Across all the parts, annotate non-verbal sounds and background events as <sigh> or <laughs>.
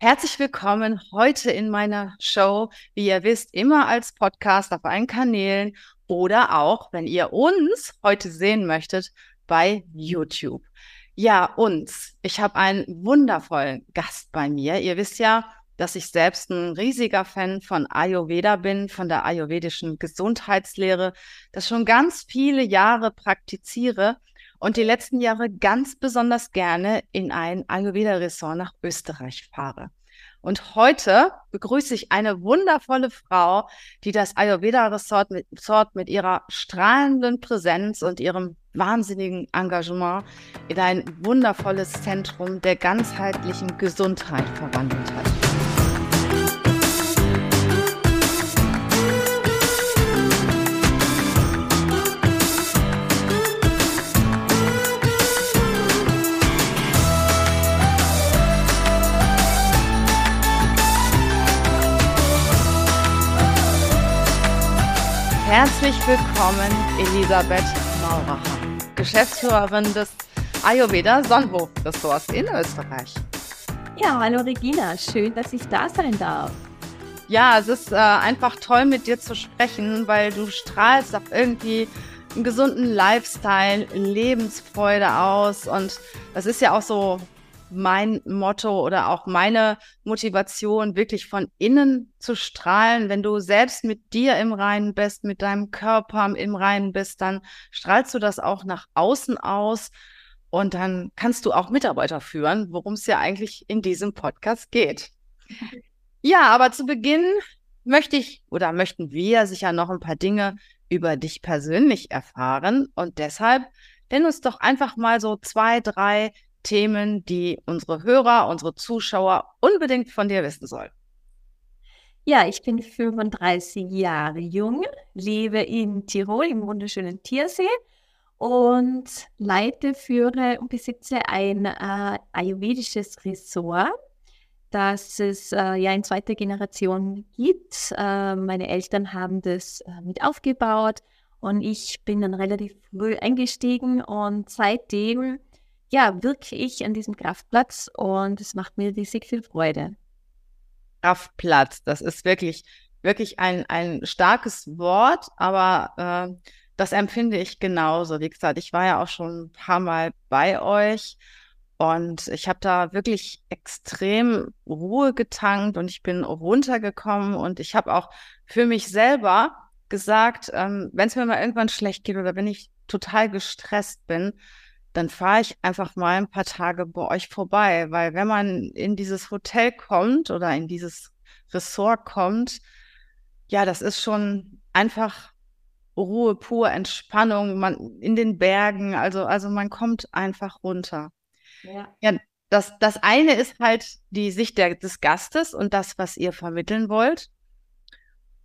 Herzlich willkommen heute in meiner Show, wie ihr wisst, immer als Podcast auf allen Kanälen oder auch, wenn ihr uns heute sehen möchtet, bei YouTube. Ja, uns. Ich habe einen wundervollen Gast bei mir. Ihr wisst ja, dass ich selbst ein riesiger Fan von Ayurveda bin, von der ayurvedischen Gesundheitslehre, das schon ganz viele Jahre praktiziere und die letzten Jahre ganz besonders gerne in ein Ayurveda-Ressort nach Österreich fahre. Und heute begrüße ich eine wundervolle Frau, die das Ayurveda-Ressort mit, mit ihrer strahlenden Präsenz und ihrem wahnsinnigen Engagement in ein wundervolles Zentrum der ganzheitlichen Gesundheit verwandelt hat. Herzlich willkommen, Elisabeth Mauracher, Geschäftsführerin des Ayurveda Sonnenhof Ressorts in Österreich. Ja, hallo Regina, schön, dass ich da sein darf. Ja, es ist äh, einfach toll, mit dir zu sprechen, weil du strahlst auf irgendwie einen gesunden Lifestyle, Lebensfreude aus und das ist ja auch so mein Motto oder auch meine Motivation, wirklich von innen zu strahlen. Wenn du selbst mit dir im Reinen bist, mit deinem Körper im Reinen bist, dann strahlst du das auch nach außen aus und dann kannst du auch Mitarbeiter führen, worum es ja eigentlich in diesem Podcast geht. Ja, aber zu Beginn möchte ich oder möchten wir sicher noch ein paar Dinge über dich persönlich erfahren und deshalb nenn uns doch einfach mal so zwei, drei Themen, die unsere Hörer, unsere Zuschauer unbedingt von dir wissen sollen? Ja, ich bin 35 Jahre jung, lebe in Tirol im wunderschönen Tiersee und leite, führe und besitze ein äh, ayurvedisches Ressort, das es äh, ja in zweiter Generation gibt. Äh, meine Eltern haben das äh, mit aufgebaut und ich bin dann relativ früh eingestiegen und seitdem ja, wirke ich an diesem Kraftplatz und es macht mir riesig viel Freude. Kraftplatz, das ist wirklich, wirklich ein, ein starkes Wort, aber äh, das empfinde ich genauso. Wie gesagt, ich war ja auch schon ein paar Mal bei euch und ich habe da wirklich extrem Ruhe getankt und ich bin runtergekommen und ich habe auch für mich selber gesagt, ähm, wenn es mir mal irgendwann schlecht geht oder wenn ich total gestresst bin, dann fahre ich einfach mal ein paar Tage bei euch vorbei, weil wenn man in dieses Hotel kommt oder in dieses Ressort kommt, ja, das ist schon einfach Ruhe pur, Entspannung, man in den Bergen, also, also man kommt einfach runter. Ja. ja das, das eine ist halt die Sicht der, des Gastes und das, was ihr vermitteln wollt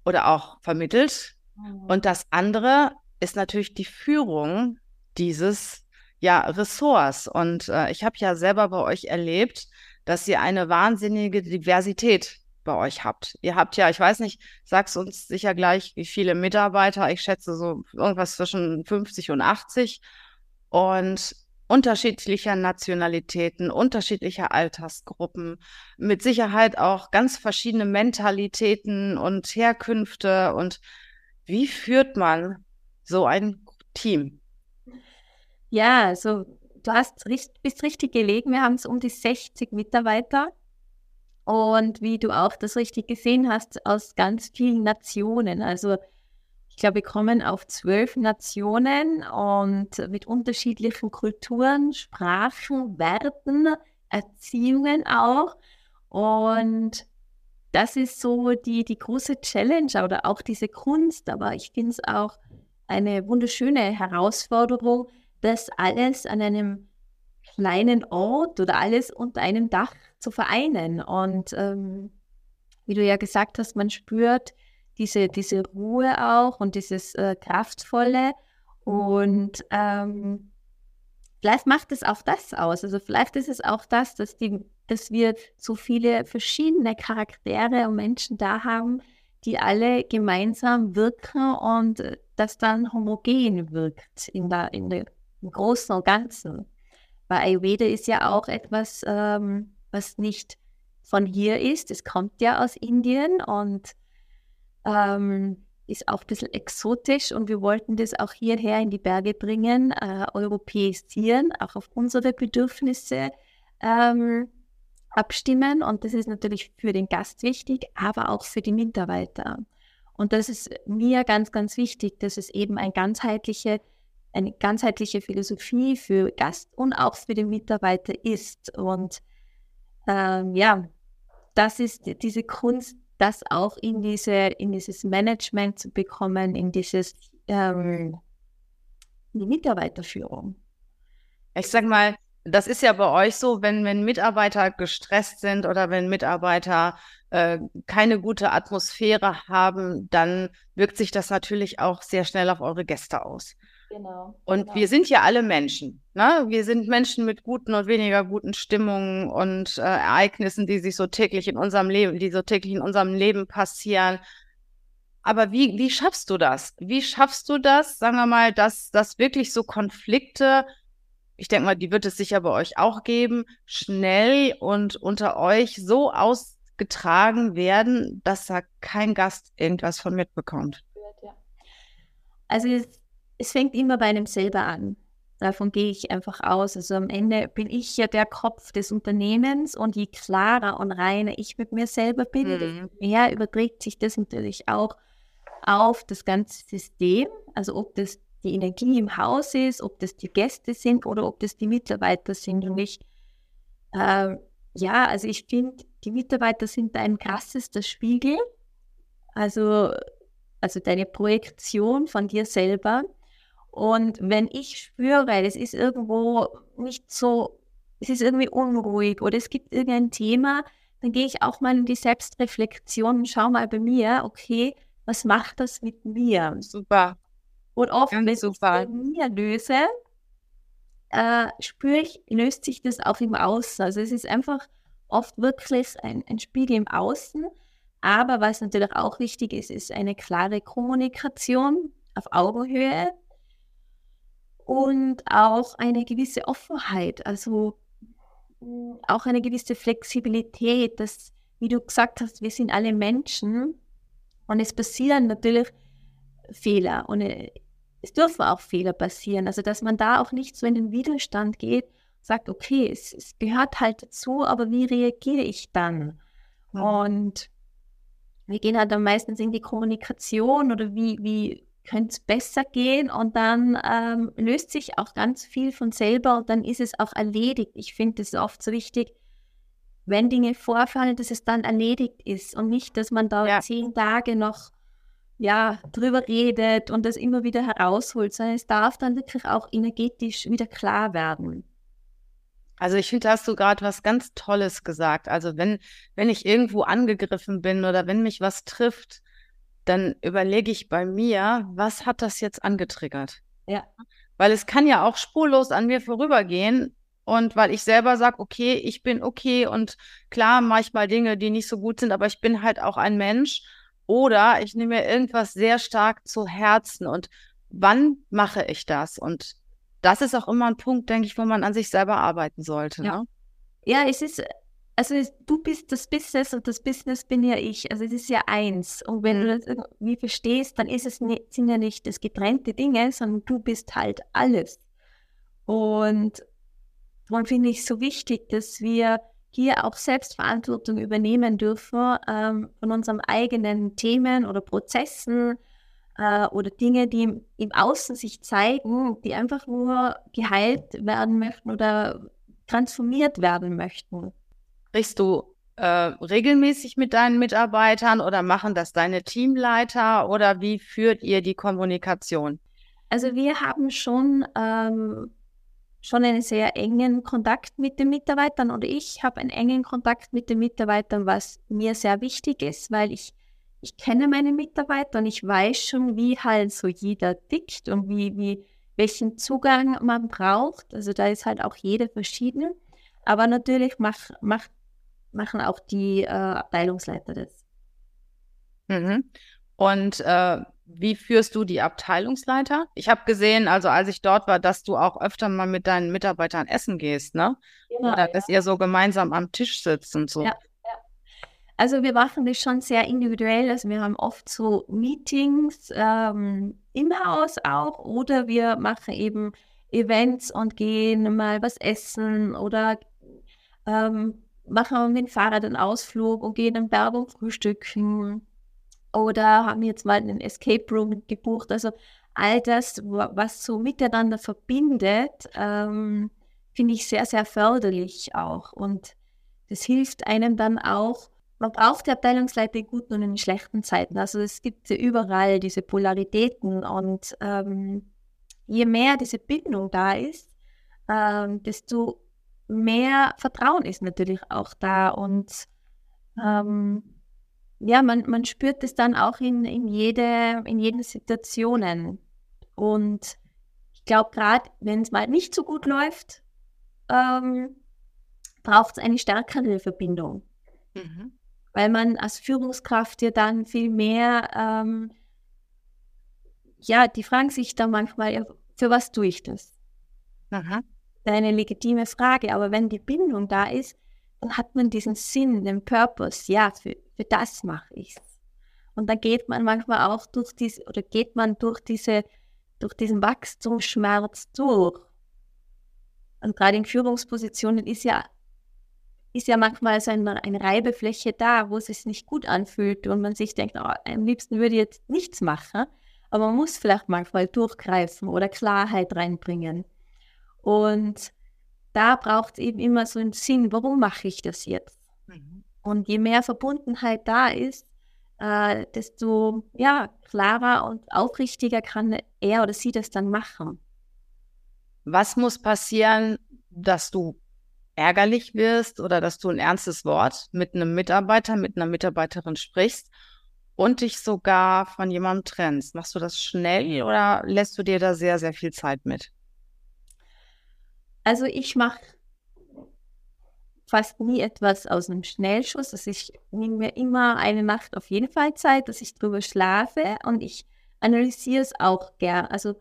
oder auch vermittelt. Mhm. Und das andere ist natürlich die Führung dieses ja, Ressorts. Und äh, ich habe ja selber bei euch erlebt, dass ihr eine wahnsinnige Diversität bei euch habt. Ihr habt ja, ich weiß nicht, sagst uns sicher gleich, wie viele Mitarbeiter. Ich schätze so irgendwas zwischen 50 und 80 und unterschiedlicher Nationalitäten, unterschiedlicher Altersgruppen, mit Sicherheit auch ganz verschiedene Mentalitäten und Herkünfte. Und wie führt man so ein Team? Ja, also du hast, bist richtig gelegen. Wir haben es um die 60 Mitarbeiter. Und wie du auch das richtig gesehen hast, aus ganz vielen Nationen. Also ich glaube, wir kommen auf zwölf Nationen und mit unterschiedlichen Kulturen, Sprachen, Werten, Erziehungen auch. Und das ist so die, die große Challenge oder auch diese Kunst. Aber ich finde es auch eine wunderschöne Herausforderung, das alles an einem kleinen Ort oder alles unter einem Dach zu vereinen. Und ähm, wie du ja gesagt hast, man spürt diese, diese Ruhe auch und dieses äh, Kraftvolle. Und ähm, vielleicht macht es auch das aus. Also vielleicht ist es auch das, dass, die, dass wir so viele verschiedene Charaktere und Menschen da haben, die alle gemeinsam wirken und äh, das dann homogen wirkt in der, in der im Großen und Ganzen. Weil Ayurveda ist ja auch etwas, ähm, was nicht von hier ist. Es kommt ja aus Indien und ähm, ist auch ein bisschen exotisch und wir wollten das auch hierher in die Berge bringen, äh, europäisieren, auch auf unsere Bedürfnisse ähm, abstimmen. Und das ist natürlich für den Gast wichtig, aber auch für die Mitarbeiter. Und das ist mir ganz, ganz wichtig, dass es eben ein ganzheitliche, eine ganzheitliche Philosophie für Gast und auch für den Mitarbeiter ist. Und ähm, ja, das ist diese Kunst, das auch in diese, in dieses Management zu bekommen, in dieses ähm, die Mitarbeiterführung. Ich sag mal, das ist ja bei euch so, wenn, wenn Mitarbeiter gestresst sind oder wenn Mitarbeiter äh, keine gute Atmosphäre haben, dann wirkt sich das natürlich auch sehr schnell auf eure Gäste aus. Genau. Und genau. wir sind ja alle Menschen. Ne? Wir sind Menschen mit guten und weniger guten Stimmungen und äh, Ereignissen, die sich so täglich in unserem Leben, die so täglich in unserem Leben passieren. Aber wie, wie schaffst du das? Wie schaffst du das, sagen wir mal, dass, dass wirklich so Konflikte, ich denke mal, die wird es sicher bei euch auch geben, schnell und unter euch so ausgetragen werden, dass da kein Gast irgendwas von mitbekommt? Also es fängt immer bei einem selber an. Davon gehe ich einfach aus. Also am Ende bin ich ja der Kopf des Unternehmens und je klarer und reiner ich mit mir selber bin, mhm. desto mehr überträgt sich das natürlich auch auf das ganze System. Also ob das die Energie im Haus ist, ob das die Gäste sind oder ob das die Mitarbeiter sind. Und ich, äh, ja, also ich finde, die Mitarbeiter sind ein krassester Spiegel. Also, also deine Projektion von dir selber. Und wenn ich spüre, es ist irgendwo nicht so, es ist irgendwie unruhig oder es gibt irgendein Thema, dann gehe ich auch mal in die Selbstreflexion und schaue mal bei mir, okay, was macht das mit mir? Super. Und oft, Ganz wenn super. ich mir löse, äh, spüre ich, löst sich das auch im Außen. Also es ist einfach oft wirklich ein, ein Spiegel im Außen. Aber was natürlich auch wichtig ist, ist eine klare Kommunikation auf Augenhöhe und auch eine gewisse Offenheit, also hm, auch eine gewisse Flexibilität, dass, wie du gesagt hast, wir sind alle Menschen und es passieren natürlich Fehler und äh, es dürfen auch Fehler passieren. Also, dass man da auch nicht so in den Widerstand geht, sagt, okay, es, es gehört halt dazu, aber wie reagiere ich dann? Und wir gehen halt dann meistens in die Kommunikation oder wie, wie könnte es besser gehen und dann ähm, löst sich auch ganz viel von selber und dann ist es auch erledigt. Ich finde es oft so wichtig, wenn Dinge vorfallen, dass es dann erledigt ist und nicht, dass man da ja. zehn Tage noch ja, drüber redet und das immer wieder herausholt, sondern es darf dann wirklich auch energetisch wieder klar werden. Also ich finde, da hast du gerade was ganz Tolles gesagt. Also wenn, wenn ich irgendwo angegriffen bin oder wenn mich was trifft, dann überlege ich bei mir, was hat das jetzt angetriggert? Ja. Weil es kann ja auch spurlos an mir vorübergehen und weil ich selber sage, okay, ich bin okay und klar, manchmal Dinge, die nicht so gut sind, aber ich bin halt auch ein Mensch. Oder ich nehme mir irgendwas sehr stark zu Herzen und wann mache ich das? Und das ist auch immer ein Punkt, denke ich, wo man an sich selber arbeiten sollte. Ja, ne? ja es ist also du bist das Business und das Business bin ja ich. Also es ist ja eins. Und wenn du mhm. das irgendwie verstehst, dann ist es nicht, sind ja nicht das getrennte Dinge, sondern du bist halt alles. Und darum finde ich es so wichtig, dass wir hier auch Selbstverantwortung übernehmen dürfen ähm, von unseren eigenen Themen oder Prozessen äh, oder Dinge, die im, im Außen sich zeigen, die einfach nur geheilt werden möchten oder transformiert werden möchten. Sprichst du äh, regelmäßig mit deinen Mitarbeitern oder machen das deine Teamleiter oder wie führt ihr die Kommunikation? Also wir haben schon, ähm, schon einen sehr engen Kontakt mit den Mitarbeitern oder ich habe einen engen Kontakt mit den Mitarbeitern, was mir sehr wichtig ist, weil ich, ich kenne meine Mitarbeiter und ich weiß schon, wie halt so jeder tickt und wie, wie, welchen Zugang man braucht. Also da ist halt auch jeder verschieden. Aber natürlich macht, macht machen auch die äh, Abteilungsleiter das. Mhm. Und äh, wie führst du die Abteilungsleiter? Ich habe gesehen, also als ich dort war, dass du auch öfter mal mit deinen Mitarbeitern essen gehst, ne? Genau, Oder dass ja. ihr so gemeinsam am Tisch sitzt und so. Ja, ja. Also wir machen das schon sehr individuell. Also wir haben oft so Meetings ähm, im Haus auch oder wir machen eben Events und gehen mal was essen oder ähm, machen mit dem Fahrrad einen Ausflug und gehen in Werbung frühstücken oder haben jetzt mal einen Escape Room gebucht. Also all das, was so miteinander verbindet, ähm, finde ich sehr, sehr förderlich auch. Und das hilft einem dann auch, man braucht die Abteilungsleiter in guten und in schlechten Zeiten. Also es gibt ja überall diese Polaritäten und ähm, je mehr diese Bindung da ist, ähm, desto mehr Vertrauen ist natürlich auch da und ähm, ja, man, man spürt es dann auch in, in, jede, in jeden Situationen. Und ich glaube, gerade wenn es mal nicht so gut läuft, ähm, braucht es eine stärkere Verbindung. Mhm. Weil man als Führungskraft ja dann viel mehr, ähm, ja, die fragen sich dann manchmal, für was tue ich das? Aha. Eine legitime Frage, aber wenn die Bindung da ist, dann hat man diesen Sinn, den Purpose, ja, für, für das mache ich. Und dann geht man manchmal auch durch diese, oder geht man durch diese, durch diesen Wachstumsschmerz durch. Und gerade in Führungspositionen ist ja, ist ja manchmal so eine, eine Reibefläche da, wo es sich nicht gut anfühlt und man sich denkt, oh, am liebsten würde ich jetzt nichts machen. Aber man muss vielleicht manchmal durchgreifen oder Klarheit reinbringen. Und da braucht es eben immer so einen Sinn, warum mache ich das jetzt? Mhm. Und je mehr Verbundenheit da ist, äh, desto ja, klarer und aufrichtiger kann er oder sie das dann machen. Was muss passieren, dass du ärgerlich wirst oder dass du ein ernstes Wort mit einem Mitarbeiter, mit einer Mitarbeiterin sprichst und dich sogar von jemandem trennst? Machst du das schnell oder lässt du dir da sehr, sehr viel Zeit mit? Also ich mache fast nie etwas aus einem Schnellschuss. Also ich nehme mir immer eine Nacht auf jeden Fall Zeit, dass ich drüber schlafe und ich analysiere es auch gern. Also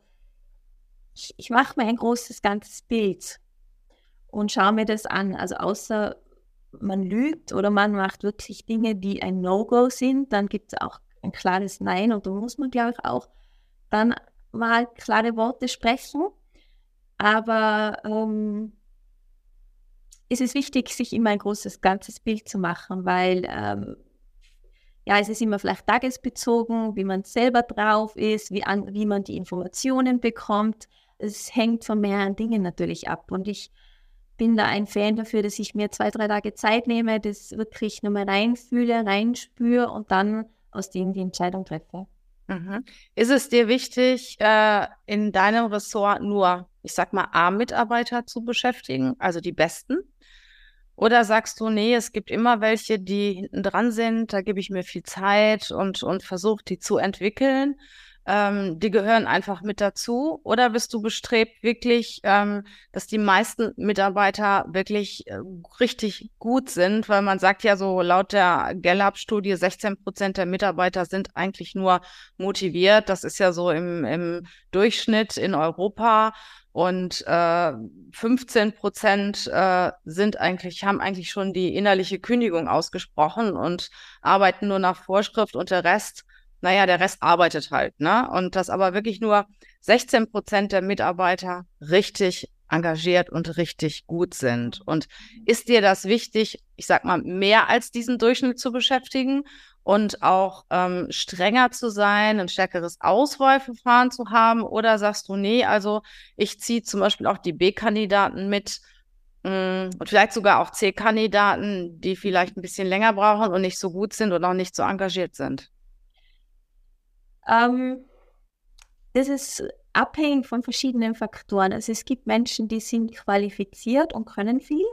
ich, ich mache mir ein großes ganzes Bild und schaue mir das an. Also außer man lügt oder man macht wirklich Dinge, die ein No-Go sind, dann gibt es auch ein klares Nein und da muss man, glaube ich, auch dann mal klare Worte sprechen. Aber ähm, es ist wichtig, sich immer ein großes, ganzes Bild zu machen, weil ähm, ja, es ist immer vielleicht tagesbezogen, wie man selber drauf ist, wie, an, wie man die Informationen bekommt. Es hängt von mehreren Dingen natürlich ab. Und ich bin da ein Fan dafür, dass ich mir zwei, drei Tage Zeit nehme, das wirklich nochmal reinfühle, reinspüre und dann aus dem die Entscheidung treffe. Mhm. Ist es dir wichtig, äh, in deinem Ressort nur ich sag mal, A-Mitarbeiter zu beschäftigen, also die besten? Oder sagst du, nee, es gibt immer welche, die hinten dran sind, da gebe ich mir viel Zeit und, und versuche die zu entwickeln. Ähm, die gehören einfach mit dazu? Oder bist du bestrebt, wirklich, ähm, dass die meisten Mitarbeiter wirklich äh, richtig gut sind? Weil man sagt ja so, laut der Gallup-Studie, 16 Prozent der Mitarbeiter sind eigentlich nur motiviert. Das ist ja so im, im Durchschnitt in Europa. Und äh, 15 Prozent äh, sind eigentlich, haben eigentlich schon die innerliche Kündigung ausgesprochen und arbeiten nur nach Vorschrift und der Rest, naja, der Rest arbeitet halt, ne? Und dass aber wirklich nur 16 Prozent der Mitarbeiter richtig engagiert und richtig gut sind. Und ist dir das wichtig, ich sag mal, mehr als diesen Durchschnitt zu beschäftigen? und auch ähm, strenger zu sein, ein stärkeres Auswahlverfahren zu haben? Oder sagst du, nee, also ich ziehe zum Beispiel auch die B-Kandidaten mit mh, mm, und vielleicht sogar auch C-Kandidaten, die vielleicht ein bisschen länger brauchen und nicht so gut sind und auch nicht so engagiert sind? Ähm, das ist abhängig von verschiedenen Faktoren. Also es gibt Menschen, die sind qualifiziert und können viel,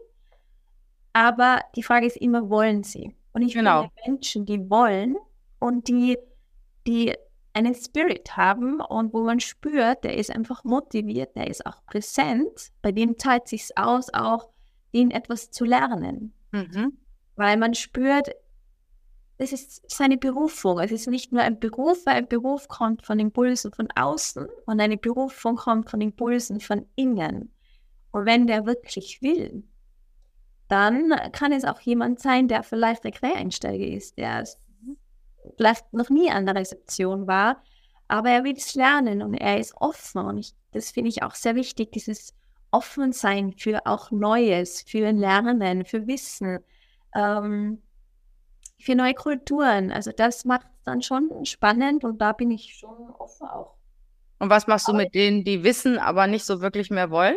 aber die Frage ist immer, wollen sie? Und ich genau. finde Menschen, die wollen und die, die einen Spirit haben und wo man spürt, der ist einfach motiviert, der ist auch präsent, bei dem zahlt sich aus, auch ihn etwas zu lernen. Mhm. Weil man spürt, es ist seine Berufung. Es ist nicht nur ein Beruf, weil ein Beruf kommt von Impulsen von außen und eine Berufung kommt von Impulsen von innen. Und wenn der wirklich will, dann kann es auch jemand sein, der vielleicht der Quereinsteiger ist, der vielleicht noch nie an der Rezeption war, aber er will es lernen und er ist offen. Und ich, das finde ich auch sehr wichtig, dieses Offensein für auch Neues, für Lernen, für Wissen, ähm, für neue Kulturen. Also das macht es dann schon spannend und da bin ich schon offen auch. Und was machst du mit denen, die wissen, aber nicht so wirklich mehr wollen?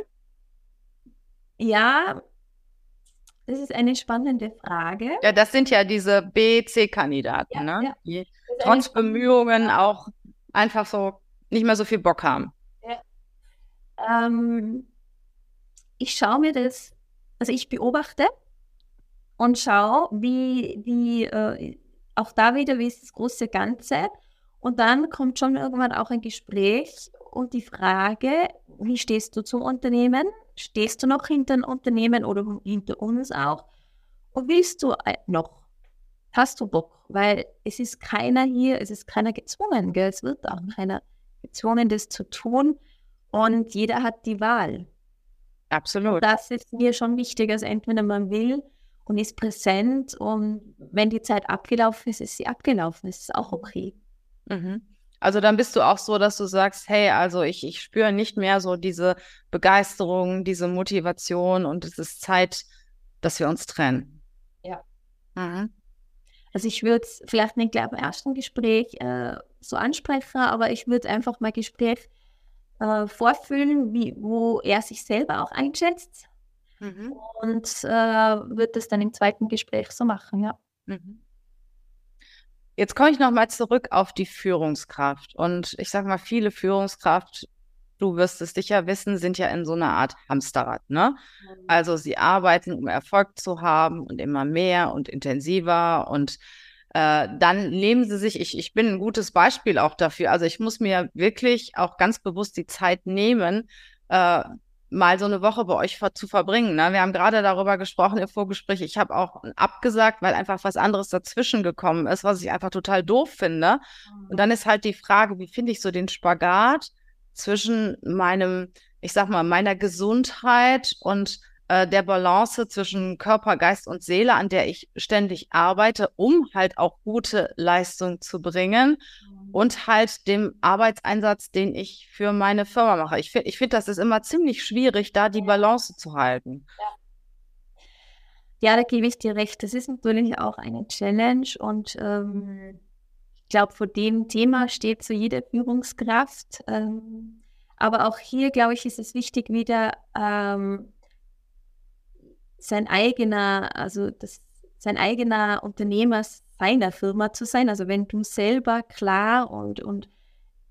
Ja, das ist eine spannende Frage. Ja, das sind ja diese B-C-Kandidaten, ja, ne? Ja. die trotz Bemühungen auch einfach so nicht mehr so viel Bock haben. Ja. Ähm, ich schaue mir das, also ich beobachte und schaue, wie, wie äh, auch da wieder, wie ist das große Ganze. Und dann kommt schon irgendwann auch ein Gespräch und die Frage, wie stehst du zum Unternehmen? Stehst du noch hinter dem Unternehmen oder hinter uns auch? Und willst du äh, noch? Hast du Bock? Weil es ist keiner hier, es ist keiner gezwungen, gell? es wird auch keiner gezwungen, das zu tun. Und jeder hat die Wahl. Absolut. Und das ist mir schon wichtig, also entweder man will und ist präsent und wenn die Zeit abgelaufen ist, ist sie abgelaufen, ist auch okay. Mhm. Also dann bist du auch so, dass du sagst, hey, also ich, ich spüre nicht mehr so diese Begeisterung, diese Motivation und es ist Zeit, dass wir uns trennen. Ja. Mhm. Also ich würde es vielleicht nicht gleich im ersten Gespräch äh, so ansprechen, aber ich würde einfach mal Gespräch äh, vorfühlen, wie, wo er sich selber auch einschätzt. Mhm. Und äh, würde das dann im zweiten Gespräch so machen, ja. Mhm. Jetzt komme ich nochmal zurück auf die Führungskraft. Und ich sage mal, viele Führungskraft, du wirst es sicher wissen, sind ja in so einer Art Hamsterrad. Ne? Mhm. Also sie arbeiten, um Erfolg zu haben und immer mehr und intensiver. Und äh, dann nehmen sie sich, ich, ich bin ein gutes Beispiel auch dafür. Also ich muss mir wirklich auch ganz bewusst die Zeit nehmen, äh, mal so eine Woche bei euch zu verbringen. Ne? Wir haben gerade darüber gesprochen im Vorgespräch. Ich habe auch abgesagt, weil einfach was anderes dazwischen gekommen ist, was ich einfach total doof finde. Und dann ist halt die Frage, wie finde ich so den Spagat zwischen meinem, ich sag mal, meiner Gesundheit und äh, der Balance zwischen Körper, Geist und Seele, an der ich ständig arbeite, um halt auch gute Leistung zu bringen. Und halt dem Arbeitseinsatz, den ich für meine Firma mache. Ich finde, ich find, das ist immer ziemlich schwierig, da die Balance zu halten. Ja. ja da gebe ich dir recht. Das ist natürlich auch eine Challenge und ähm, ich glaube, vor dem Thema steht so jede Führungskraft. Ähm, aber auch hier, glaube ich, ist es wichtig, wieder ähm, sein eigener, also das, sein eigener Unternehmer seiner Firma zu sein. Also wenn du selber klar und, und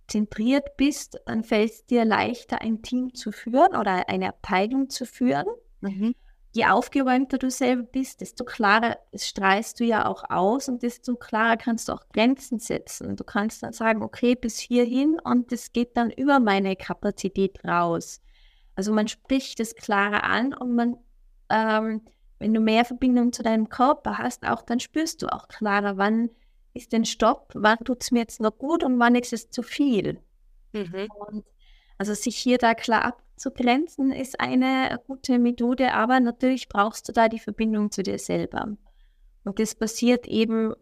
zentriert bist, dann fällt es dir leichter, ein Team zu führen oder eine Abteilung zu führen. Mhm. Je aufgeräumter du selber bist, desto klarer strahlst du ja auch aus und desto klarer kannst du auch Grenzen setzen. Du kannst dann sagen, okay, bis hierhin und das geht dann über meine Kapazität raus. Also man spricht es klarer an und man ähm, wenn du mehr Verbindung zu deinem Körper hast, auch dann spürst du auch klarer, wann ist denn Stopp, wann tut es mir jetzt noch gut und wann ist es zu viel. Mhm. Und also sich hier da klar abzugrenzen, ist eine gute Methode, aber natürlich brauchst du da die Verbindung zu dir selber. Und das passiert eben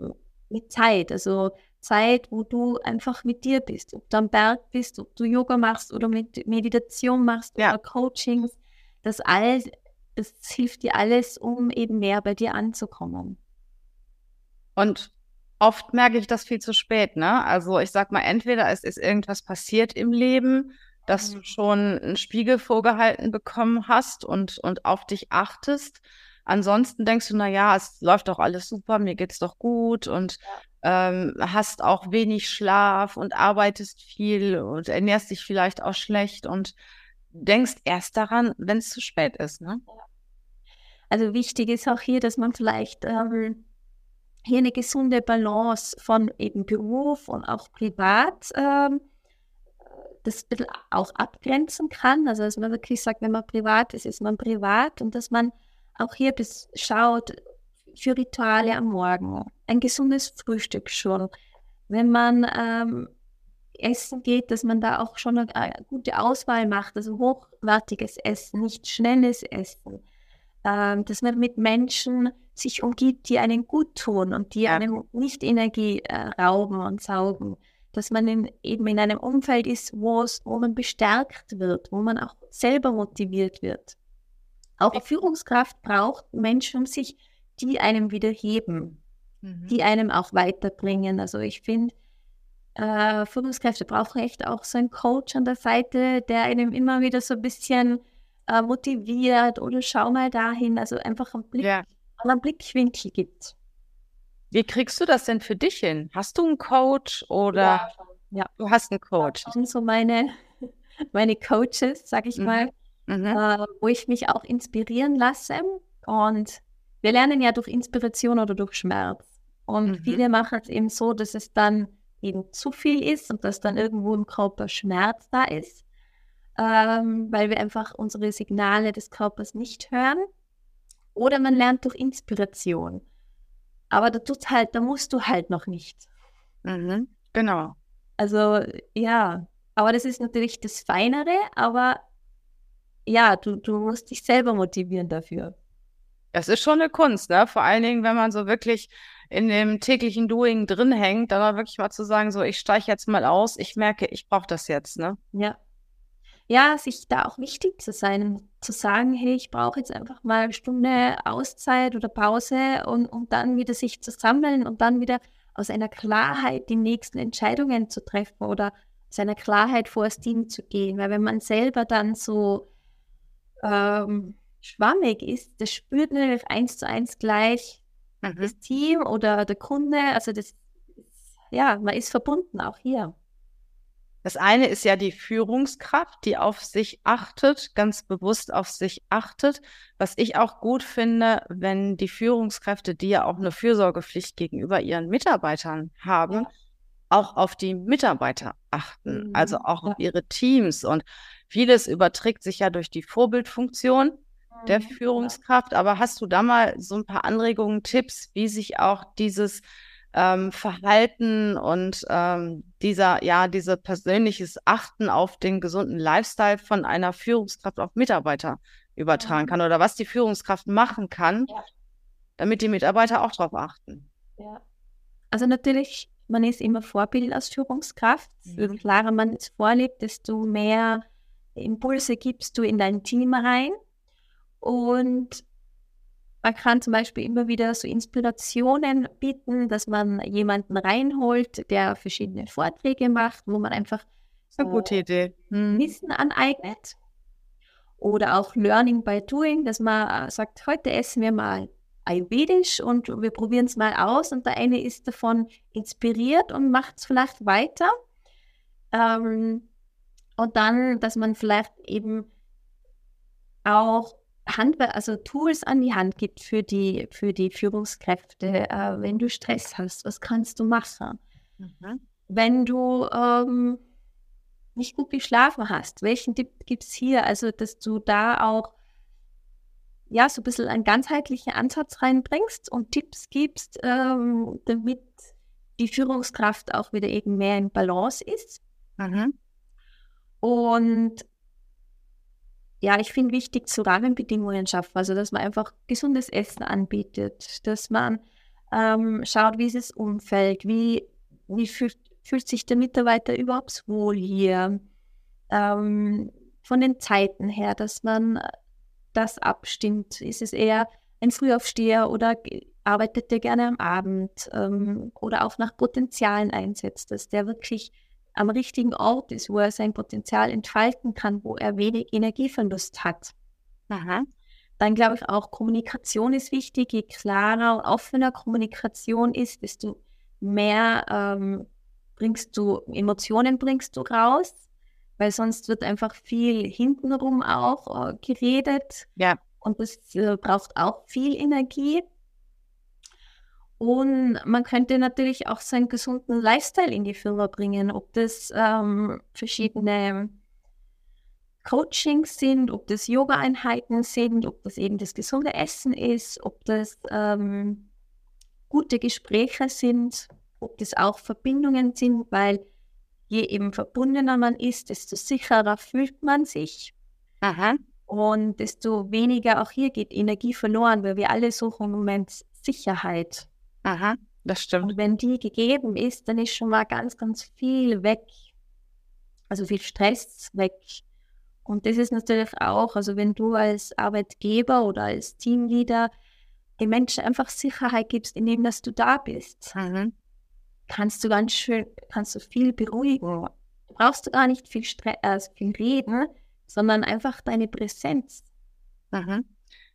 mit Zeit, also Zeit, wo du einfach mit dir bist, ob du am Berg bist, ob du Yoga machst oder mit Meditation machst ja. oder Coachings, das all das hilft dir alles, um eben mehr bei dir anzukommen. Und oft merke ich das viel zu spät, ne? Also ich sag mal, entweder es ist irgendwas passiert im Leben, dass du mhm. schon einen Spiegel vorgehalten bekommen hast und, und auf dich achtest. Ansonsten denkst du, na ja, es läuft doch alles super, mir geht's doch gut und ja. ähm, hast auch wenig Schlaf und arbeitest viel und ernährst dich vielleicht auch schlecht und denkst erst daran, wenn es zu spät ist, ne? Also wichtig ist auch hier, dass man vielleicht ähm, hier eine gesunde Balance von eben Beruf und auch privat ähm, das auch abgrenzen kann. Also dass man wirklich sagt, wenn man privat ist, ist man privat und dass man auch hier bis schaut für Rituale am Morgen, ein gesundes Frühstück schon. Wenn man ähm, essen geht, dass man da auch schon eine, eine gute Auswahl macht, also hochwertiges Essen, nicht schnelles Essen ähm, dass man mit Menschen sich umgibt, die einen gut tun und die ja. einem nicht Energie äh, rauben und saugen. Dass man in, eben in einem Umfeld ist, wo man bestärkt wird, wo man auch selber motiviert wird. Auch eine Führungskraft braucht Menschen um sich, die einem wieder heben, mhm. die einem auch weiterbringen. Also ich finde, äh, Führungskräfte brauchen echt auch so einen Coach an der Seite, der einem immer wieder so ein bisschen äh, motiviert oder schau mal dahin, also einfach einen, Blick, ja. einen Blickwinkel gibt. Wie kriegst du das denn für dich hin? Hast du einen Coach oder? Ja, ja. du hast einen Coach. Das sind so meine, <laughs> meine Coaches, sag ich mhm. mal, mhm. Äh, wo ich mich auch inspirieren lasse. Und wir lernen ja durch Inspiration oder durch Schmerz. Und mhm. viele machen es eben so, dass es dann eben zu viel ist und dass dann irgendwo im Körper Schmerz da ist ähm, weil wir einfach unsere Signale des Körpers nicht hören. Oder man lernt durch Inspiration. Aber da tut halt, da musst du halt noch nicht. Mhm, genau. Also ja, aber das ist natürlich das Feinere, aber ja, du, du musst dich selber motivieren dafür. Es ist schon eine Kunst, ne? Vor allen Dingen, wenn man so wirklich in dem täglichen Doing drin hängt, dann wirklich mal zu sagen, so, ich steige jetzt mal aus, ich merke, ich brauche das jetzt, ne? Ja, ja, sich da auch wichtig zu sein, zu sagen, hey, ich brauche jetzt einfach mal eine Stunde Auszeit oder Pause und, und dann wieder sich zu sammeln und dann wieder aus einer Klarheit die nächsten Entscheidungen zu treffen oder aus einer Klarheit vor das Team zu gehen. Weil wenn man selber dann so ähm, schwammig ist, das spürt natürlich eins zu eins gleich mhm. das Team oder der Kunde. Also das, ja, man ist verbunden auch hier. Das eine ist ja die Führungskraft, die auf sich achtet, ganz bewusst auf sich achtet. Was ich auch gut finde, wenn die Führungskräfte, die ja auch eine Fürsorgepflicht gegenüber ihren Mitarbeitern haben, ja. auch auf die Mitarbeiter achten, mhm. also auch ja. auf ihre Teams. Und vieles überträgt sich ja durch die Vorbildfunktion der mhm. Führungskraft. Aber hast du da mal so ein paar Anregungen, Tipps, wie sich auch dieses ähm, Verhalten und ähm, dieser, ja, diese persönliches Achten auf den gesunden Lifestyle von einer Führungskraft auf Mitarbeiter übertragen kann oder was die Führungskraft machen kann, ja. damit die Mitarbeiter auch darauf achten. Ja. Also natürlich, man ist immer Vorbild als Führungskraft. Mhm. Je klarer man es vorlebt, desto mehr Impulse gibst du in dein Team rein. Und man kann zum Beispiel immer wieder so Inspirationen bieten, dass man jemanden reinholt, der verschiedene Vorträge macht, wo man einfach so eine gute Idee. Hm. Wissen aneignet. Oder auch Learning by Doing, dass man sagt, heute essen wir mal Ayurvedisch und wir probieren es mal aus und der eine ist davon inspiriert und macht es vielleicht weiter. Ähm, und dann, dass man vielleicht eben auch Handwerk, also Tools an die Hand gibt für die, für die Führungskräfte, äh, wenn du Stress hast, was kannst du machen? Mhm. Wenn du ähm, nicht gut geschlafen hast, welchen Tipp gibt es hier? Also, dass du da auch ja, so ein bisschen einen ganzheitlichen Ansatz reinbringst und Tipps gibst, ähm, damit die Führungskraft auch wieder eben mehr in Balance ist. Mhm. Und ja, ich finde wichtig, zu Rahmenbedingungen schaffen, also dass man einfach gesundes Essen anbietet, dass man ähm, schaut, wie ist das Umfeld, wie, wie fühlt, fühlt sich der Mitarbeiter überhaupt wohl hier, ähm, von den Zeiten her, dass man das abstimmt. Ist es eher ein Frühaufsteher oder arbeitet der gerne am Abend ähm, oder auch nach Potenzialen einsetzt, dass der wirklich am richtigen Ort ist, wo er sein Potenzial entfalten kann, wo er wenig Energieverlust hat. Aha. Dann glaube ich auch, Kommunikation ist wichtig. Je klarer und offener Kommunikation ist, desto mehr ähm, bringst du, Emotionen bringst du raus, weil sonst wird einfach viel hintenrum auch äh, geredet. Ja. Und das äh, braucht auch viel Energie. Und man könnte natürlich auch so einen gesunden Lifestyle in die Firma bringen, ob das ähm, verschiedene Coachings sind, ob das Yoga-Einheiten sind, ob das eben das gesunde Essen ist, ob das ähm, gute Gespräche sind, ob das auch Verbindungen sind, weil je eben verbundener man ist, desto sicherer fühlt man sich. Aha. Und desto weniger auch hier geht Energie verloren, weil wir alle suchen im Moment Sicherheit. Aha, das stimmt. Und wenn die gegeben ist, dann ist schon mal ganz, ganz viel weg. Also viel Stress weg. Und das ist natürlich auch, also wenn du als Arbeitgeber oder als Teamleader den Menschen einfach Sicherheit gibst, indem dass du da bist, mhm. kannst du ganz schön, kannst du viel beruhigen. Du brauchst du gar nicht viel, Stre äh, viel reden, sondern einfach deine Präsenz. Mhm.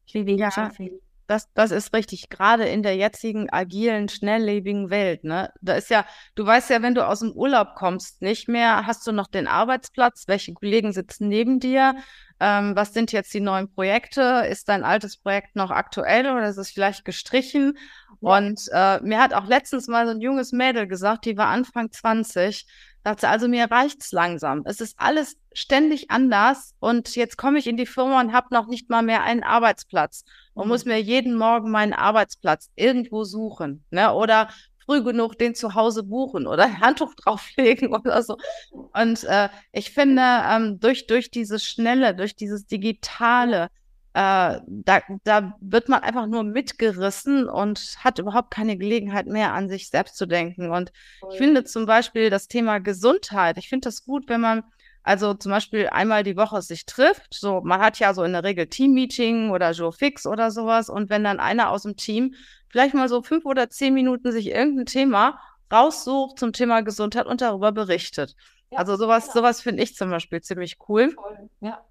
Ich ja. schon viel. Das, das ist richtig, gerade in der jetzigen agilen, schnelllebigen Welt. Ne? Da ist ja, du weißt ja, wenn du aus dem Urlaub kommst, nicht mehr, hast du noch den Arbeitsplatz, welche Kollegen sitzen neben dir, ähm, was sind jetzt die neuen Projekte, ist dein altes Projekt noch aktuell oder ist es vielleicht gestrichen? Ja. Und äh, mir hat auch letztens mal so ein junges Mädel gesagt, die war Anfang 20, Dachte, also mir reicht's langsam. Es ist alles ständig anders und jetzt komme ich in die Firma und habe noch nicht mal mehr einen Arbeitsplatz und mhm. muss mir jeden Morgen meinen Arbeitsplatz irgendwo suchen, ne? Oder früh genug den zu Hause buchen oder ein <laughs> Handtuch drauflegen oder so. Und äh, ich finde, ähm, durch, durch dieses Schnelle, durch dieses Digitale, äh, da, da wird man einfach nur mitgerissen und hat überhaupt keine Gelegenheit mehr an sich selbst zu denken. Und ich finde zum Beispiel das Thema Gesundheit, ich finde das gut, wenn man also zum Beispiel einmal die Woche sich trifft. So, man hat ja so in der Regel Teammeeting oder Joe Fix oder sowas. Und wenn dann einer aus dem Team vielleicht mal so fünf oder zehn Minuten sich irgendein Thema raussucht zum Thema Gesundheit und darüber berichtet. Ja, also sowas, genau. sowas finde ich zum Beispiel ziemlich cool. Ja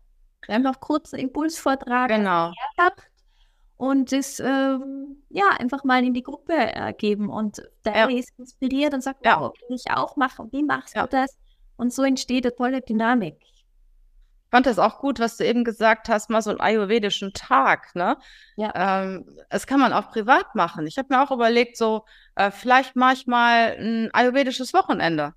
einfach kurz einen Impulsvortrag genau. habt und das ähm, ja einfach mal in die Gruppe äh, geben und der ja. ist inspiriert und sagt, ja. wow, will ich auch machen, wie machst ja. du das? Und so entsteht eine tolle Dynamik. Ich fand das auch gut, was du eben gesagt hast, mal so einen ayurvedischen Tag, ne? Ja. Ähm, das kann man auch privat machen. Ich habe mir auch überlegt, so, äh, vielleicht mache ich mal ein ayurvedisches Wochenende.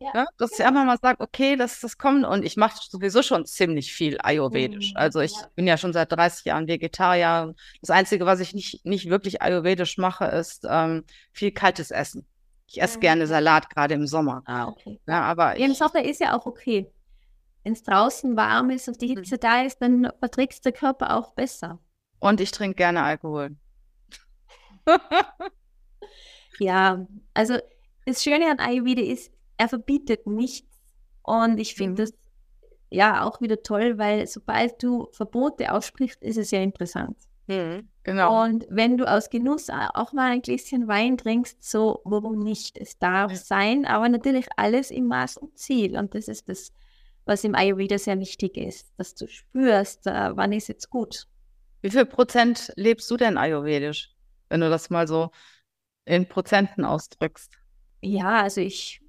Ja, ne? Dass ich einfach mal sage, okay, das, das kommt und ich mache sowieso schon ziemlich viel Ayurvedisch. Mhm. Also ich ja. bin ja schon seit 30 Jahren Vegetarier. Das Einzige, was ich nicht, nicht wirklich Ayurvedisch mache, ist ähm, viel kaltes Essen. Ich esse mhm. gerne Salat, gerade im Sommer. Ah, okay. Ja, aber Im Sommer ist ja auch okay. Wenn es draußen warm ist und die Hitze mhm. da ist, dann verträgt der Körper auch besser. Und ich trinke gerne Alkohol. ja, also das Schöne an Ayurveda ist, er verbietet nichts. Und ich finde mhm. das ja auch wieder toll, weil sobald du Verbote aussprichst, ist es ja interessant. Mhm, genau. Und wenn du aus Genuss auch mal ein Gläschen Wein trinkst, so, warum nicht? Es darf ja. sein, aber natürlich alles im Maß und Ziel. Und das ist das, was im Ayurveda sehr wichtig ist, dass du spürst, äh, wann ist jetzt gut. Wie viel Prozent lebst du denn ayurvedisch, wenn du das mal so in Prozenten ausdrückst? Ja, also ich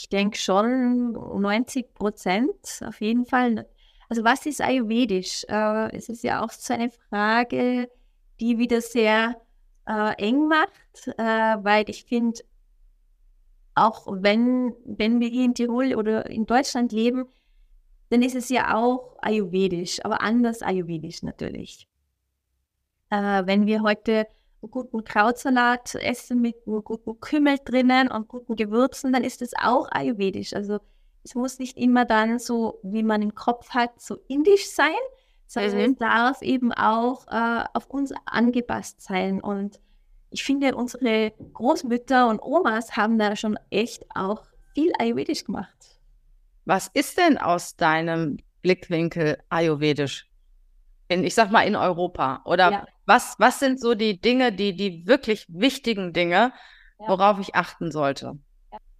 ich denke schon 90 Prozent auf jeden Fall. Also was ist Ayurvedisch? Äh, es ist ja auch so eine Frage, die wieder sehr äh, eng macht, äh, weil ich finde, auch wenn, wenn wir hier in Tirol oder in Deutschland leben, dann ist es ja auch Ayurvedisch, aber anders Ayurvedisch natürlich. Äh, wenn wir heute guten Krautsalat essen mit guten Kümmel drinnen und guten Gewürzen, dann ist das auch ayurvedisch. Also es muss nicht immer dann so, wie man im Kopf hat, so indisch sein, sondern mhm. es darf eben auch äh, auf uns angepasst sein. Und ich finde, unsere Großmütter und Omas haben da schon echt auch viel ayurvedisch gemacht. Was ist denn aus deinem Blickwinkel ayurvedisch? In, ich sag mal in Europa oder ja. Was, was sind so die Dinge, die, die wirklich wichtigen Dinge, worauf ich achten sollte?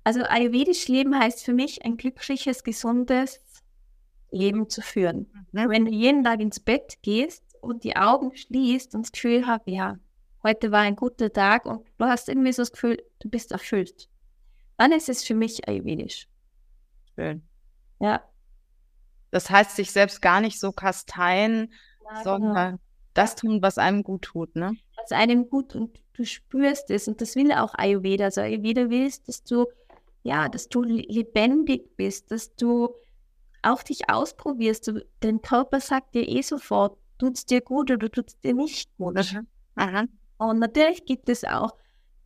Also ayurvedisch Leben heißt für mich, ein glückliches, gesundes Leben zu führen. Mhm. Wenn du jeden Tag ins Bett gehst und die Augen schließt und das Gefühl hast, ja, heute war ein guter Tag und du hast irgendwie so das Gefühl, du bist erfüllt, dann ist es für mich ayurvedisch. Schön. Ja. Das heißt, sich selbst gar nicht so kasteien, ja, sondern genau das tun, was einem gut tut, ne? Was einem gut und du spürst es und das will auch Ayurveda. Also Ayurveda willst, dass du, ja, dass du lebendig bist, dass du auch dich ausprobierst. Du, dein Körper sagt dir eh sofort, tut es dir gut oder tut es dir nicht gut. Mhm. Aha. Und natürlich gibt es auch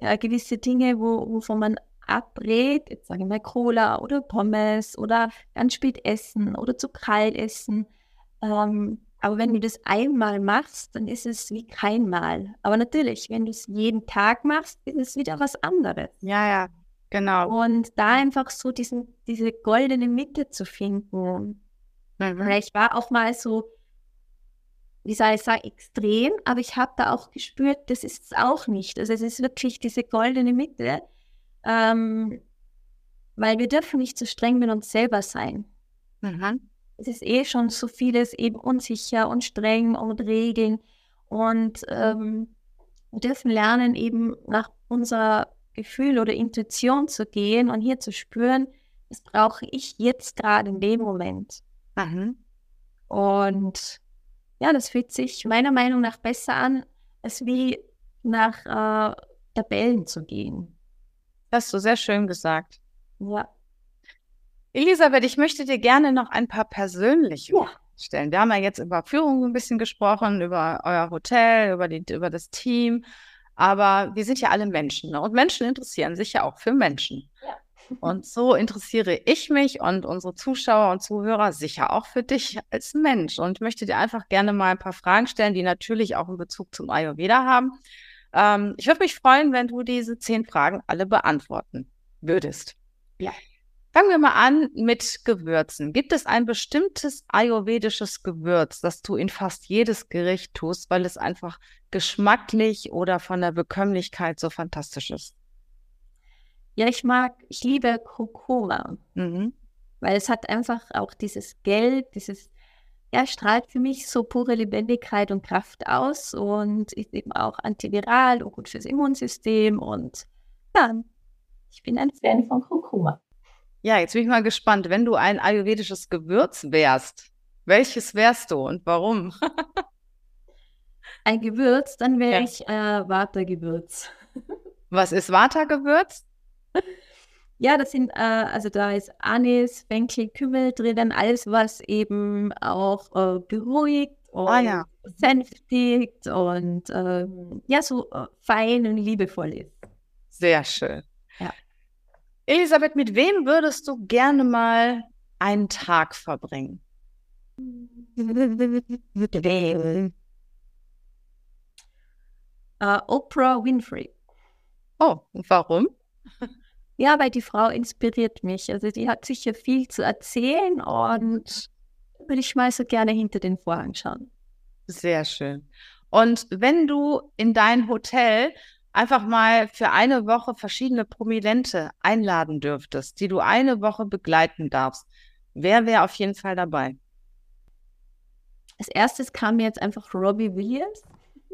ja, gewisse Dinge, wo, wovon man abrät, jetzt sage ich mal Cola oder Pommes oder ganz spät essen oder zu kalt essen. Ähm, aber wenn du das einmal machst, dann ist es wie kein Mal. Aber natürlich, wenn du es jeden Tag machst, ist es wieder was anderes. Ja, ja, genau. Und da einfach so diesen, diese goldene Mitte zu finden. Mhm. Ich war auch mal so, wie soll ich sagen, extrem, aber ich habe da auch gespürt, das ist es auch nicht. Also es ist wirklich diese goldene Mitte, ähm, weil wir dürfen nicht so streng mit uns selber sein. Mhm es ist eh schon so vieles eben unsicher und streng und Regeln. Und ähm, wir dürfen lernen, eben nach unserer Gefühl oder Intuition zu gehen und hier zu spüren, was brauche ich jetzt gerade in dem Moment. Mhm. Und ja, das fühlt sich meiner Meinung nach besser an, als wie nach äh, Tabellen zu gehen. Das hast du sehr schön gesagt. Ja. Elisabeth, ich möchte dir gerne noch ein paar persönliche ja. stellen. Wir haben ja jetzt über Führung ein bisschen gesprochen, über euer Hotel, über, die, über das Team. Aber wir sind ja alle Menschen ne? und Menschen interessieren sich ja auch für Menschen. Ja. <laughs> Und so interessiere ich mich und unsere Zuschauer und Zuhörer sicher auch für dich als Mensch und möchte dir einfach gerne mal ein paar Fragen stellen, die natürlich auch einen Bezug zum Ayurveda haben. Ähm, ich würde mich freuen, wenn du diese zehn Fragen alle beantworten würdest. Ja. Fangen wir mal an mit Gewürzen. Gibt es ein bestimmtes ayurvedisches Gewürz, das du in fast jedes Gericht tust, weil es einfach geschmacklich oder von der Bekömmlichkeit so fantastisch ist? Ja, ich mag, ich liebe Kurkuma, mhm. weil es hat einfach auch dieses Gelb, dieses, ja, strahlt für mich so pure Lebendigkeit und Kraft aus und ist eben auch antiviral und gut fürs Immunsystem und ja, ich bin ein Fan von Kurkuma. Ja, jetzt bin ich mal gespannt. Wenn du ein ayurvedisches Gewürz wärst, welches wärst du und warum? ein Gewürz, dann wäre ja. ich äh, Vata-Gewürz. <laughs> Was ist Vata-Gewürz? Ja, das sind, äh, also da ist Anis, Fenchel, Kümmel drin, alles, was eben auch äh, beruhigt und ah, ja. sänftigt und äh, ja, so äh, fein und liebevoll ist. Sehr schön. Elisabeth, mit wem würdest du gerne mal einen Tag verbringen? Uh, Oprah Winfrey. Oh, und warum? <laughs> Ja, weil die Frau inspiriert mich. Also die hat sicher viel zu erzählen und würde ich mal so gerne hinter den Vorhang schauen. Sehr schön. Und wenn du in dein Hotel einfach mal für eine Woche verschiedene Prominente einladen dürftest, die du eine Woche begleiten darfst, wer wäre auf jeden Fall dabei? Als erstes kam mir jetzt einfach Robbie Williams.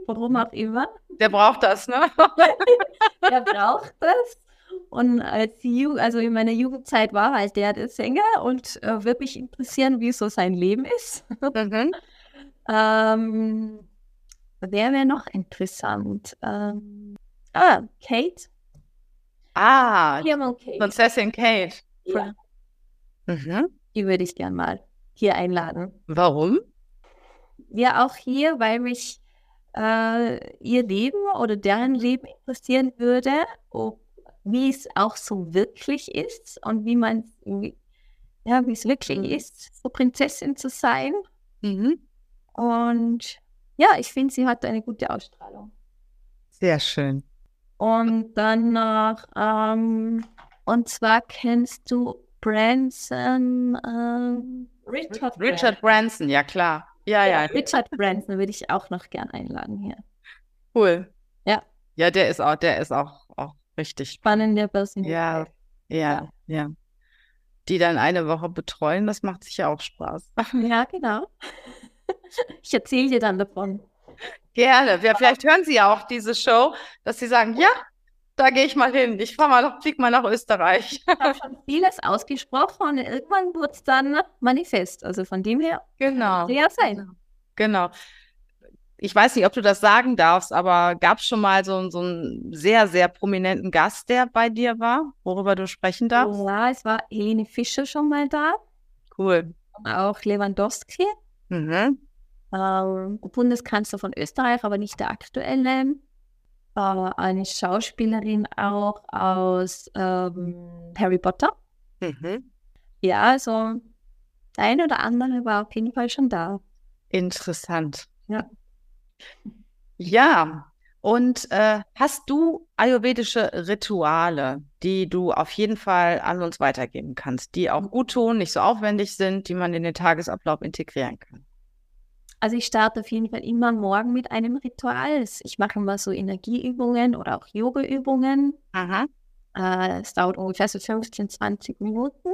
Warum auch immer. Der braucht das, ne? <laughs> der braucht das. Und als Ju also in meiner Jugendzeit war halt der der Sänger und äh, würde mich interessieren, wie so sein Leben ist. Mhm. <laughs> ähm, wer wäre noch interessant? Ähm, Ah, Kate. Ah, Kate. Prinzessin Kate. Ja. Mhm. Die würde ich gern mal hier einladen. Warum? Ja, auch hier, weil mich äh, ihr Leben oder deren Leben interessieren würde, ob, wie es auch so wirklich ist und wie man, wie, ja, wie es wirklich mhm. ist, so Prinzessin zu sein. Mhm. Und ja, ich finde, sie hat eine gute Ausstrahlung. Sehr schön. Und dann noch, ähm, und zwar kennst du Branson, ähm, Richard, Richard Branson, ja klar. Ja, ja. Richard Branson würde ich auch noch gern einladen hier. Cool. Ja. Ja, der ist auch, der ist auch, auch richtig spannende Person. Ja, ja, ja. Die dann eine Woche betreuen, das macht sicher auch Spaß. Ja, genau. <laughs> Ich erzähle dir dann davon. Gerne. Ja, vielleicht hören Sie ja auch diese Show, dass Sie sagen, ja, da gehe ich mal hin. Ich fahre mal noch, flieg mal nach Österreich. Ich habe schon vieles ausgesprochen und irgendwann wurde es dann manifest. Also von dem her genau. ja sein. Genau. Ich weiß nicht, ob du das sagen darfst, aber gab es schon mal so, so einen sehr, sehr prominenten Gast, der bei dir war, worüber du sprechen darfst? Ja, es war Helene Fischer schon mal da. Cool. Auch Lewandowski. Mhm ähm, Bundeskanzler von Österreich, aber nicht der aktuelle. Äh, eine Schauspielerin auch aus ähm, Harry Potter. Mhm. Ja, also der eine oder andere war auf jeden Fall schon da. Interessant. Ja. Ja, und äh, hast du ayurvedische Rituale, die du auf jeden Fall an uns weitergeben kannst, die auch gut tun, nicht so aufwendig sind, die man in den Tagesablauf integrieren kann? Also ich starte auf jeden Fall immer morgen mit einem Ritual. Ich mache immer so Energieübungen oder auch Yoga-Übungen. Aha. Äh, es dauert ungefähr so 15, 20 Minuten.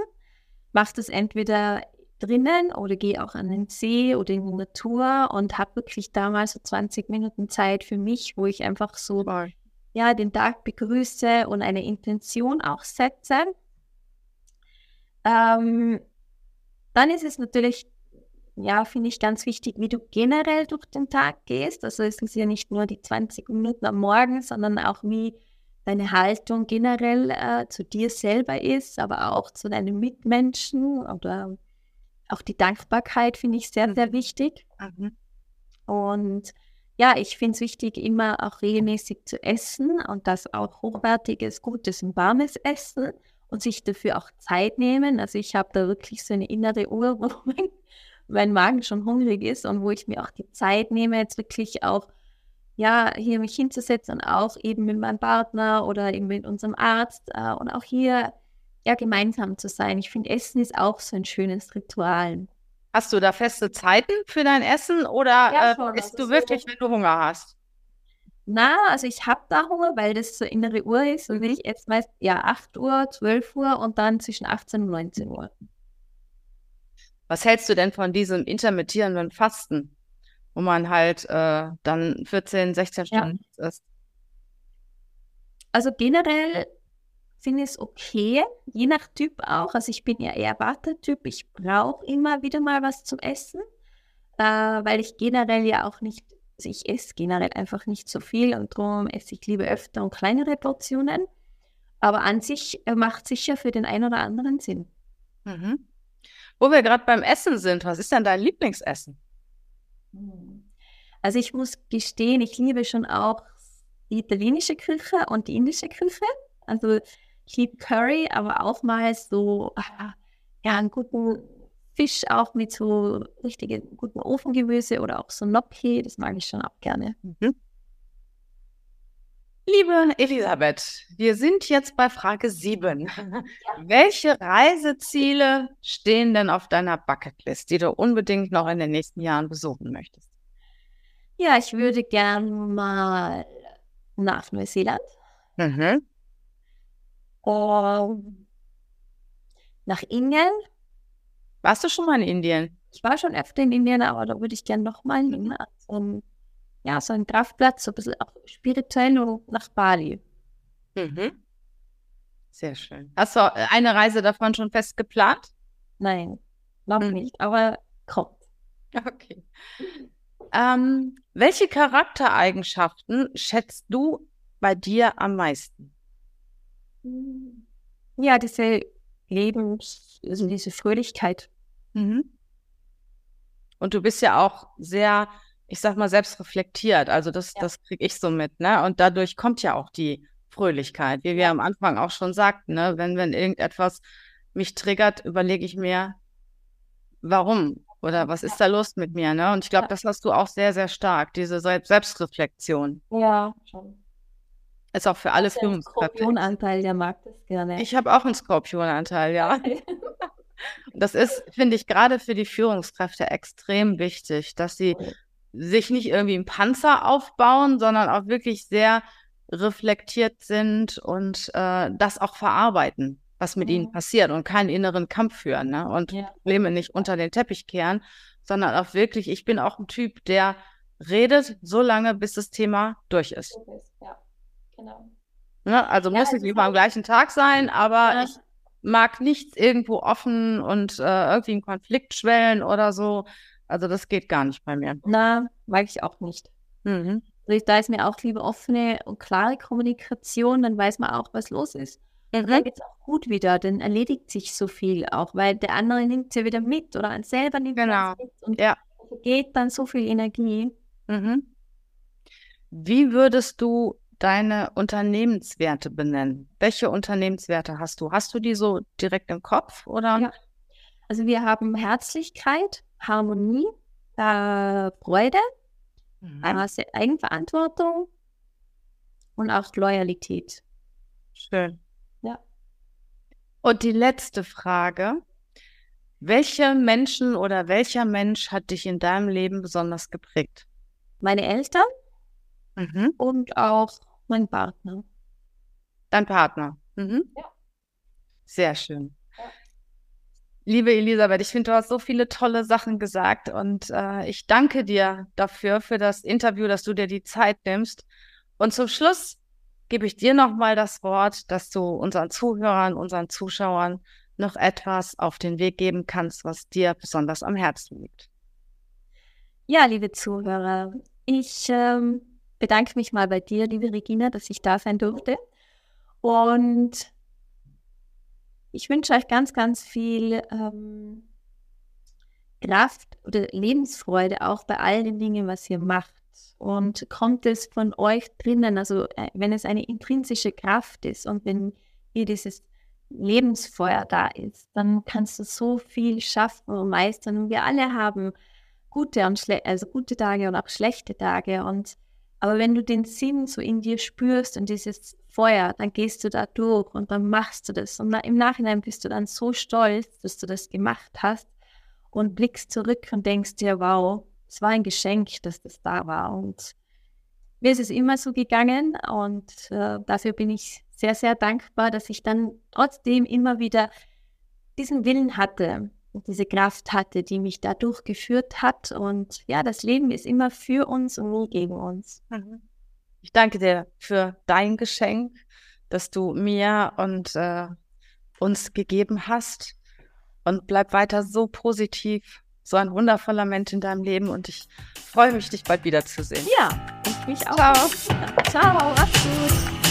Mache das entweder drinnen oder gehe auch an den See oder in die Natur und habe wirklich damals so 20 Minuten Zeit für mich, wo ich einfach so ja, den Tag begrüße und eine Intention auch setze. Ähm, dann ist es natürlich, ja, finde ich ganz wichtig, wie du generell durch den Tag gehst. Also es ist ja nicht nur die 20 Minuten am Morgen, sondern auch wie deine Haltung generell äh, zu dir selber ist, aber auch zu deinen Mitmenschen oder auch die Dankbarkeit finde ich sehr, sehr mhm. wichtig. Mhm. Und ja, ich finde es wichtig, immer auch regelmäßig zu essen und das auch hochwertiges, gutes und warmes Essen und sich dafür auch Zeit nehmen. Also ich habe da wirklich so eine innere Uhr, wo mein, mein Magen schon hungrig ist und wo ich mir auch die Zeit nehme, jetzt wirklich auch ja, hier mich hinzusetzen und auch eben mit meinem Partner oder eben mit unserem Arzt äh, und auch hier ja, gemeinsam zu sein. Ich finde, Essen ist auch so ein schönes Ritual. Hast du da feste Zeiten für dein Essen oder ja, äh, isst also du wirklich, wenn du Hunger hast? Na, also ich habe da Hunger, weil das so innere Uhr ist und ich esse meist ja 8 Uhr, 12 Uhr und dann zwischen 18 und 19 Uhr. Was hältst du denn von diesem intermittierenden Fasten, wo man halt äh, dann 14, 16 Stunden ja. isst? Also generell finde es okay, je nach Typ auch. Also ich bin ja eher Wartetyp. Ich brauche immer wieder mal was zum Essen, äh, weil ich generell ja auch nicht, also ich esse generell einfach nicht so viel und darum esse ich lieber öfter und kleinere Portionen. Aber an sich äh, macht sicher für den einen oder anderen Sinn. Mhm. Wo wir gerade beim Essen sind, was ist denn dein Lieblingsessen? Hm. Also ich muss gestehen, ich liebe schon auch die italienische Küche und die indische Küche. Also ich liebe Curry, aber auch mal so, ah, ja, einen guten Fisch auch mit so richtigen guten Ofengemüse oder auch so Gnocchi, das mag ich schon auch gerne. Mhm. Liebe Elisabeth, wir sind jetzt bei Frage 7. <laughs> Ja. Welche Reiseziele stehen denn auf deiner Bucketlist, die du unbedingt noch in den nächsten Jahren besuchen möchtest? Ja, ich würde gerne mal nach Neuseeland. Mhm. Ähm, nach Indien. Warst du schon mal in Indien? Ich war schon öfter in Indien, aber da würde ich gerne nochmal hin. Mhm. Also, ja, so ein Kraftplatz, so ein bisschen auch spirituell und nach Bali. Mhm. Sehr schön. Hast du eine Reise davon schon fest geplant? Nein, noch mhm. nicht, aber kommt. Okay. Ähm, welche Charaktereigenschaften schätzt du bei dir am meisten? Ja, diese Lebens, also diese Fröhlichkeit. Mhm. Und du bist ja auch sehr, ich sag mal, selbst reflektiert. Also das, ja. das kriege ich so mit, ne? Und dadurch kommt ja auch die Fröhlichkeit, wie wir am Anfang auch schon sagten, ne? Wenn, wenn irgendetwas mich triggert, überlege ich mir, warum oder was ist da los mit mir, ne? Und ich glaube, ja. das hast du auch sehr, sehr stark, diese Selbstreflexion. Ja, schon. Ist auch für alle Führungskräfte. Skorpionanteil, der mag das gerne. Ich habe auch einen Skorpionanteil, ja. das ist, finde ich, gerade für die Führungskräfte extrem wichtig, dass sie sich nicht irgendwie einen Panzer aufbauen, sondern auch wirklich sehr reflektiert sind und äh, das auch verarbeiten, was mit mhm. ihnen passiert und keinen inneren Kampf führen ne? und ja. Probleme nicht unter den Teppich kehren, sondern auch wirklich, ich bin auch ein Typ, der redet so lange, bis das Thema durch ist. Ja. Genau. Ne? Also ja, muss nicht immer am gleichen Tag sein, aber ja. ich mag nichts irgendwo offen und äh, irgendwie einen Konflikt schwellen oder so. Also das geht gar nicht bei mir. Na, mag ich auch nicht. Mhm. Also da ist mir auch lieber offene und klare Kommunikation, dann weiß man auch, was los ist. Mhm. Dann geht es auch gut wieder, dann erledigt sich so viel auch, weil der andere nimmt ja wieder mit oder ein selber nimmt genau. mit und ja. geht dann so viel Energie. Mhm. Wie würdest du deine Unternehmenswerte benennen. Welche Unternehmenswerte hast du? Hast du die so direkt im Kopf oder? Ja. Also wir haben Herzlichkeit, Harmonie, äh, Freude, mhm. Eigenverantwortung und auch Loyalität. Schön. Ja. Und die letzte Frage. Welche Menschen oder welcher Mensch hat dich in deinem Leben besonders geprägt? Meine Eltern mhm. und auch mein Partner. Dein Partner? Mhm. Ja. Sehr schön. Liebe Elisabeth, ich finde, du hast so viele tolle Sachen gesagt und äh, ich danke dir dafür, für das Interview, dass du dir die Zeit nimmst. Und zum Schluss gebe ich dir nochmal das Wort, dass du unseren Zuhörern, unseren Zuschauern noch etwas auf den Weg geben kannst, was dir besonders am Herzen liegt. Ja, liebe Zuhörer, ich ähm, bedanke mich mal bei dir, liebe Regina, dass ich da sein durfte. Und ich wünsche euch ganz, ganz viel ähm, Kraft oder Lebensfreude auch bei all den Dingen, was ihr macht. Und kommt es von euch drinnen, also äh, wenn es eine intrinsische Kraft ist und wenn ihr dieses Lebensfeuer da ist, dann kannst du so viel schaffen und meistern. Und wir alle haben gute und also gute Tage und auch schlechte Tage. Und aber wenn du den Sinn so in dir spürst und dieses Feuer, dann gehst du da durch und dann machst du das. Und im Nachhinein bist du dann so stolz, dass du das gemacht hast und blickst zurück und denkst dir, wow, es war ein Geschenk, dass das da war. Und mir ist es immer so gegangen und äh, dafür bin ich sehr, sehr dankbar, dass ich dann trotzdem immer wieder diesen Willen hatte, diese Kraft hatte, die mich da durchgeführt hat. Und ja, das Leben ist immer für uns und nie gegen uns. Mhm. Ich danke dir für dein Geschenk, das du mir und äh, uns gegeben hast. Und bleib weiter so positiv, so ein wundervoller Mensch in deinem Leben. Und ich freue mich, dich bald wiederzusehen. Ja, ich mich auch. Ciao. Ciao, mach's gut.